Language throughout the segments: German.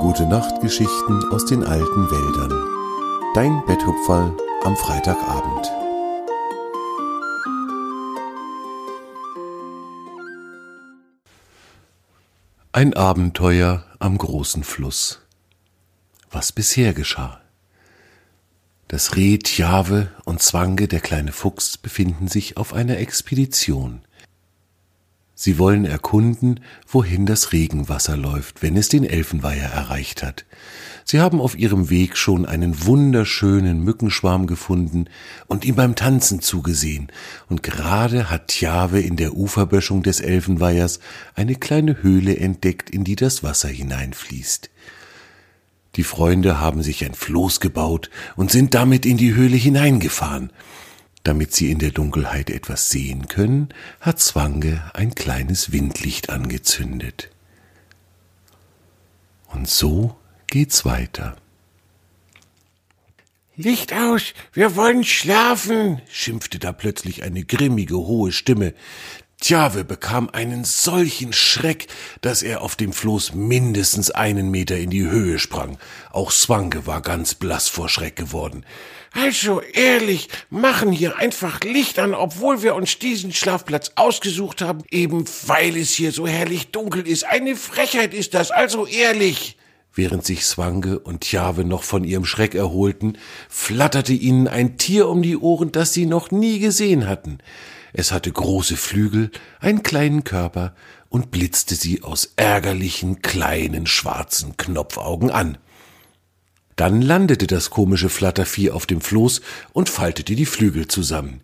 Gute Nachtgeschichten aus den alten Wäldern. Dein Betthupferl am Freitagabend. Ein Abenteuer am großen Fluss. Was bisher geschah. Das Reh Tjave und Zwange, der kleine Fuchs, befinden sich auf einer Expedition. Sie wollen erkunden, wohin das Regenwasser läuft, wenn es den Elfenweiher erreicht hat. Sie haben auf ihrem Weg schon einen wunderschönen Mückenschwarm gefunden und ihm beim Tanzen zugesehen, und gerade hat Tjave in der Uferböschung des Elfenweihers eine kleine Höhle entdeckt, in die das Wasser hineinfließt. Die Freunde haben sich ein Floß gebaut und sind damit in die Höhle hineingefahren. Damit sie in der Dunkelheit etwas sehen können, hat Zwange ein kleines Windlicht angezündet. Und so geht's weiter. Licht aus, wir wollen schlafen, schimpfte da plötzlich eine grimmige, hohe Stimme. Tjave bekam einen solchen Schreck, dass er auf dem Floß mindestens einen Meter in die Höhe sprang. Auch Swange war ganz blass vor Schreck geworden. Also ehrlich, machen hier einfach Licht an, obwohl wir uns diesen Schlafplatz ausgesucht haben, eben weil es hier so herrlich dunkel ist. Eine Frechheit ist das, also ehrlich. Während sich Swange und Tjave noch von ihrem Schreck erholten, flatterte ihnen ein Tier um die Ohren, das sie noch nie gesehen hatten. Es hatte große Flügel, einen kleinen Körper und blitzte sie aus ärgerlichen kleinen schwarzen Knopfaugen an. Dann landete das komische Flattervieh auf dem Floß und faltete die Flügel zusammen.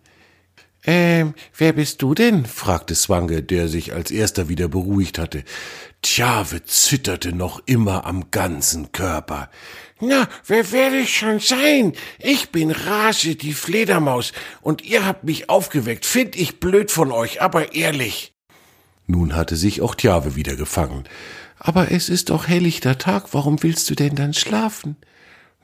Ähm, wer bist du denn? fragte Swange, der sich als erster wieder beruhigt hatte. Tjave zitterte noch immer am ganzen Körper. Na, wer werde ich schon sein? Ich bin Rase, die Fledermaus, und ihr habt mich aufgeweckt. Find ich blöd von euch, aber ehrlich. Nun hatte sich auch Tjave wieder gefangen. Aber es ist doch helllichter Tag, warum willst du denn dann schlafen?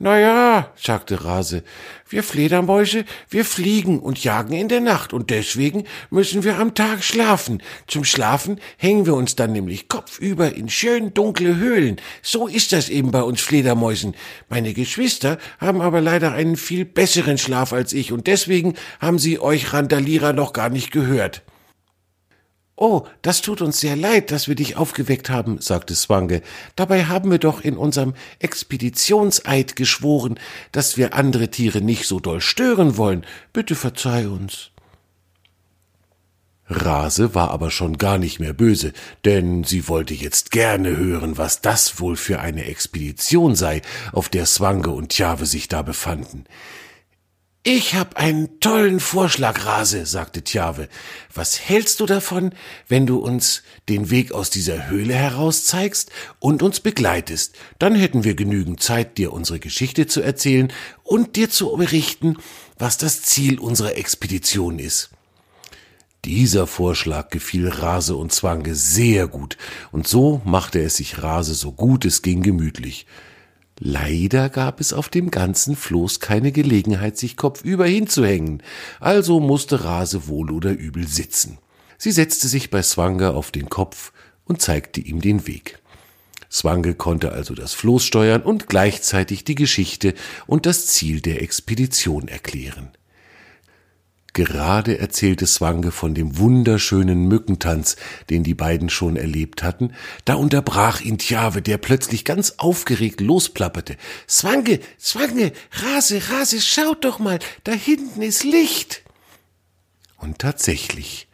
Na ja, sagte Rase, wir Fledermäuse, wir fliegen und jagen in der Nacht und deswegen müssen wir am Tag schlafen. Zum Schlafen hängen wir uns dann nämlich kopfüber in schön dunkle Höhlen. So ist das eben bei uns Fledermäusen. Meine Geschwister haben aber leider einen viel besseren Schlaf als ich und deswegen haben sie euch Randalierer noch gar nicht gehört. Oh, das tut uns sehr leid, dass wir dich aufgeweckt haben, sagte Swange. Dabei haben wir doch in unserem Expeditionseid geschworen, dass wir andere Tiere nicht so doll stören wollen. Bitte verzeih uns. Rase war aber schon gar nicht mehr böse, denn sie wollte jetzt gerne hören, was das wohl für eine Expedition sei, auf der Swange und Tjave sich da befanden. Ich hab einen tollen Vorschlag, Rase, sagte Tjave. Was hältst du davon, wenn du uns den Weg aus dieser Höhle heraus zeigst und uns begleitest? Dann hätten wir genügend Zeit, dir unsere Geschichte zu erzählen und dir zu berichten, was das Ziel unserer Expedition ist. Dieser Vorschlag gefiel Rase und Zwange sehr gut, und so machte es sich Rase so gut es ging gemütlich. Leider gab es auf dem ganzen Floß keine Gelegenheit, sich kopfüber hinzuhängen, also musste Rase wohl oder übel sitzen. Sie setzte sich bei Swanger auf den Kopf und zeigte ihm den Weg. Swange konnte also das Floß steuern und gleichzeitig die Geschichte und das Ziel der Expedition erklären. Gerade erzählte Swange von dem wunderschönen Mückentanz, den die beiden schon erlebt hatten, da unterbrach ihn Tjave, der plötzlich ganz aufgeregt losplapperte. Swange, Swange, Rase, Rase, schaut doch mal, da hinten ist Licht. Und tatsächlich,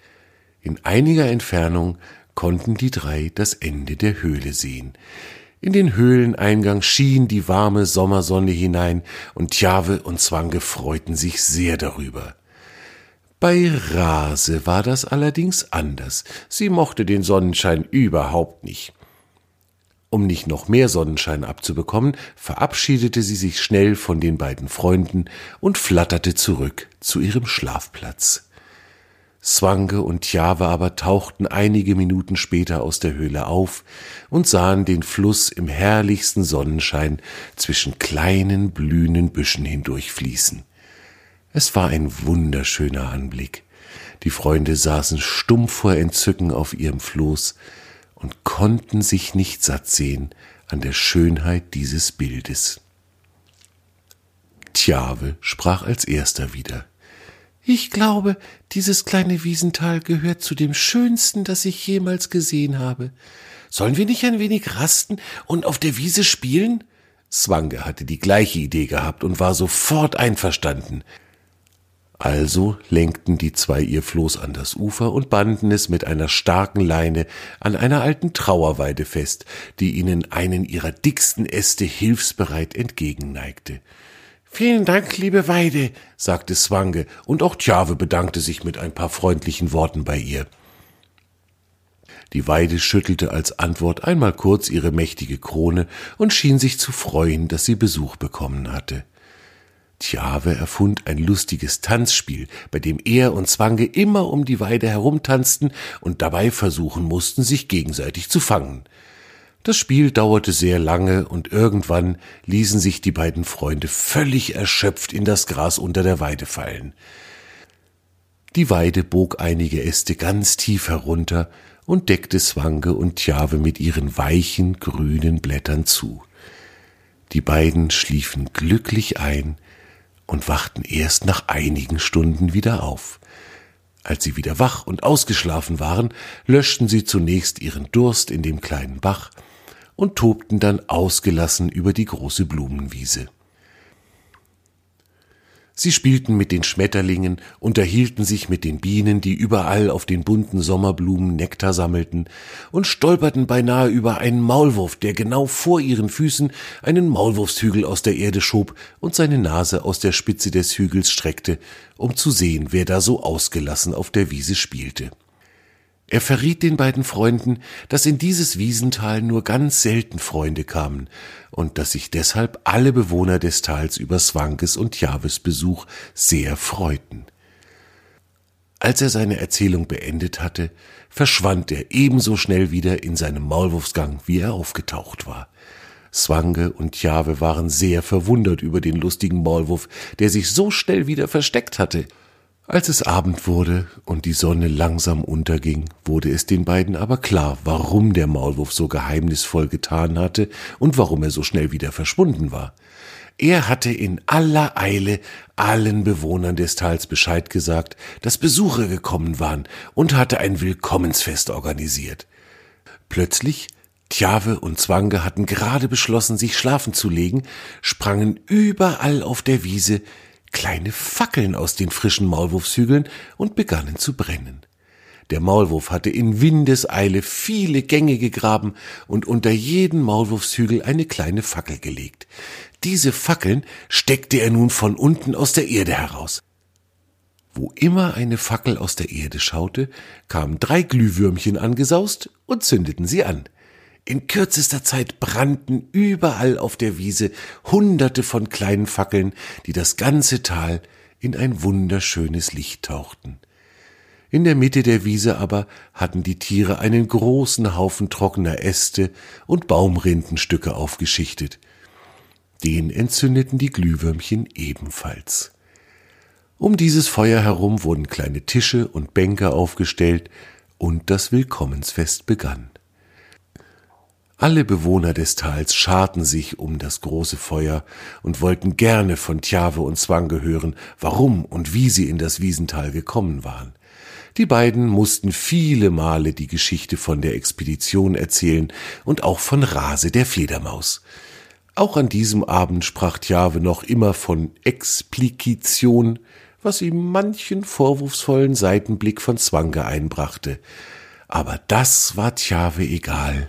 in einiger Entfernung konnten die drei das Ende der Höhle sehen. In den Höhleneingang schien die warme Sommersonne hinein, und Tjave und Zwange freuten sich sehr darüber. Bei Rase war das allerdings anders. Sie mochte den Sonnenschein überhaupt nicht. Um nicht noch mehr Sonnenschein abzubekommen, verabschiedete sie sich schnell von den beiden Freunden und flatterte zurück zu ihrem Schlafplatz. Swange und Tjave aber tauchten einige Minuten später aus der Höhle auf und sahen den Fluss im herrlichsten Sonnenschein zwischen kleinen blühenden Büschen hindurchfließen. Es war ein wunderschöner Anblick. Die Freunde saßen stumm vor Entzücken auf ihrem Floß und konnten sich nicht satt sehen an der Schönheit dieses Bildes. Tjave sprach als erster wieder. Ich glaube, dieses kleine Wiesental gehört zu dem schönsten, das ich jemals gesehen habe. Sollen wir nicht ein wenig rasten und auf der Wiese spielen? Swange hatte die gleiche Idee gehabt und war sofort einverstanden. Also lenkten die zwei ihr Floß an das Ufer und banden es mit einer starken Leine an einer alten Trauerweide fest, die ihnen einen ihrer dicksten Äste hilfsbereit entgegenneigte. Vielen Dank, liebe Weide, sagte Swange, und auch Tjave bedankte sich mit ein paar freundlichen Worten bei ihr. Die Weide schüttelte als Antwort einmal kurz ihre mächtige Krone und schien sich zu freuen, dass sie Besuch bekommen hatte. Tjave erfund ein lustiges Tanzspiel, bei dem er und Zwange immer um die Weide herumtanzten und dabei versuchen mussten, sich gegenseitig zu fangen. Das Spiel dauerte sehr lange und irgendwann ließen sich die beiden Freunde völlig erschöpft in das Gras unter der Weide fallen. Die Weide bog einige Äste ganz tief herunter und deckte Swange und Tjave mit ihren weichen, grünen Blättern zu. Die beiden schliefen glücklich ein und wachten erst nach einigen Stunden wieder auf. Als sie wieder wach und ausgeschlafen waren, löschten sie zunächst ihren Durst in dem kleinen Bach und tobten dann ausgelassen über die große Blumenwiese. Sie spielten mit den Schmetterlingen, unterhielten sich mit den Bienen, die überall auf den bunten Sommerblumen Nektar sammelten, und stolperten beinahe über einen Maulwurf, der genau vor ihren Füßen einen Maulwurfshügel aus der Erde schob und seine Nase aus der Spitze des Hügels streckte, um zu sehen, wer da so ausgelassen auf der Wiese spielte. Er verriet den beiden Freunden, dass in dieses Wiesental nur ganz selten Freunde kamen und dass sich deshalb alle Bewohner des Tals über Swankes und Javes Besuch sehr freuten. Als er seine Erzählung beendet hatte, verschwand er ebenso schnell wieder in seinem Maulwurfsgang, wie er aufgetaucht war. Swange und Jave waren sehr verwundert über den lustigen Maulwurf, der sich so schnell wieder versteckt hatte, als es Abend wurde und die Sonne langsam unterging, wurde es den beiden aber klar, warum der Maulwurf so geheimnisvoll getan hatte und warum er so schnell wieder verschwunden war. Er hatte in aller Eile allen Bewohnern des Tals Bescheid gesagt, dass Besucher gekommen waren und hatte ein Willkommensfest organisiert. Plötzlich Tjave und Zwange hatten gerade beschlossen, sich schlafen zu legen, sprangen überall auf der Wiese kleine Fackeln aus den frischen Maulwurfshügeln und begannen zu brennen. Der Maulwurf hatte in Windeseile viele Gänge gegraben und unter jeden Maulwurfshügel eine kleine Fackel gelegt. Diese Fackeln steckte er nun von unten aus der Erde heraus. Wo immer eine Fackel aus der Erde schaute, kamen drei Glühwürmchen angesaust und zündeten sie an. In kürzester Zeit brannten überall auf der Wiese hunderte von kleinen Fackeln, die das ganze Tal in ein wunderschönes Licht tauchten. In der Mitte der Wiese aber hatten die Tiere einen großen Haufen trockener Äste und Baumrindenstücke aufgeschichtet. Den entzündeten die Glühwürmchen ebenfalls. Um dieses Feuer herum wurden kleine Tische und Bänke aufgestellt und das Willkommensfest begann. Alle Bewohner des Tals scharten sich um das große Feuer und wollten gerne von Tjave und Zwange hören, warum und wie sie in das Wiesental gekommen waren. Die beiden mussten viele Male die Geschichte von der Expedition erzählen und auch von Rase der Fledermaus. Auch an diesem Abend sprach Tjave noch immer von Explikition, was ihm manchen vorwurfsvollen Seitenblick von Zwange einbrachte. Aber das war Tjave egal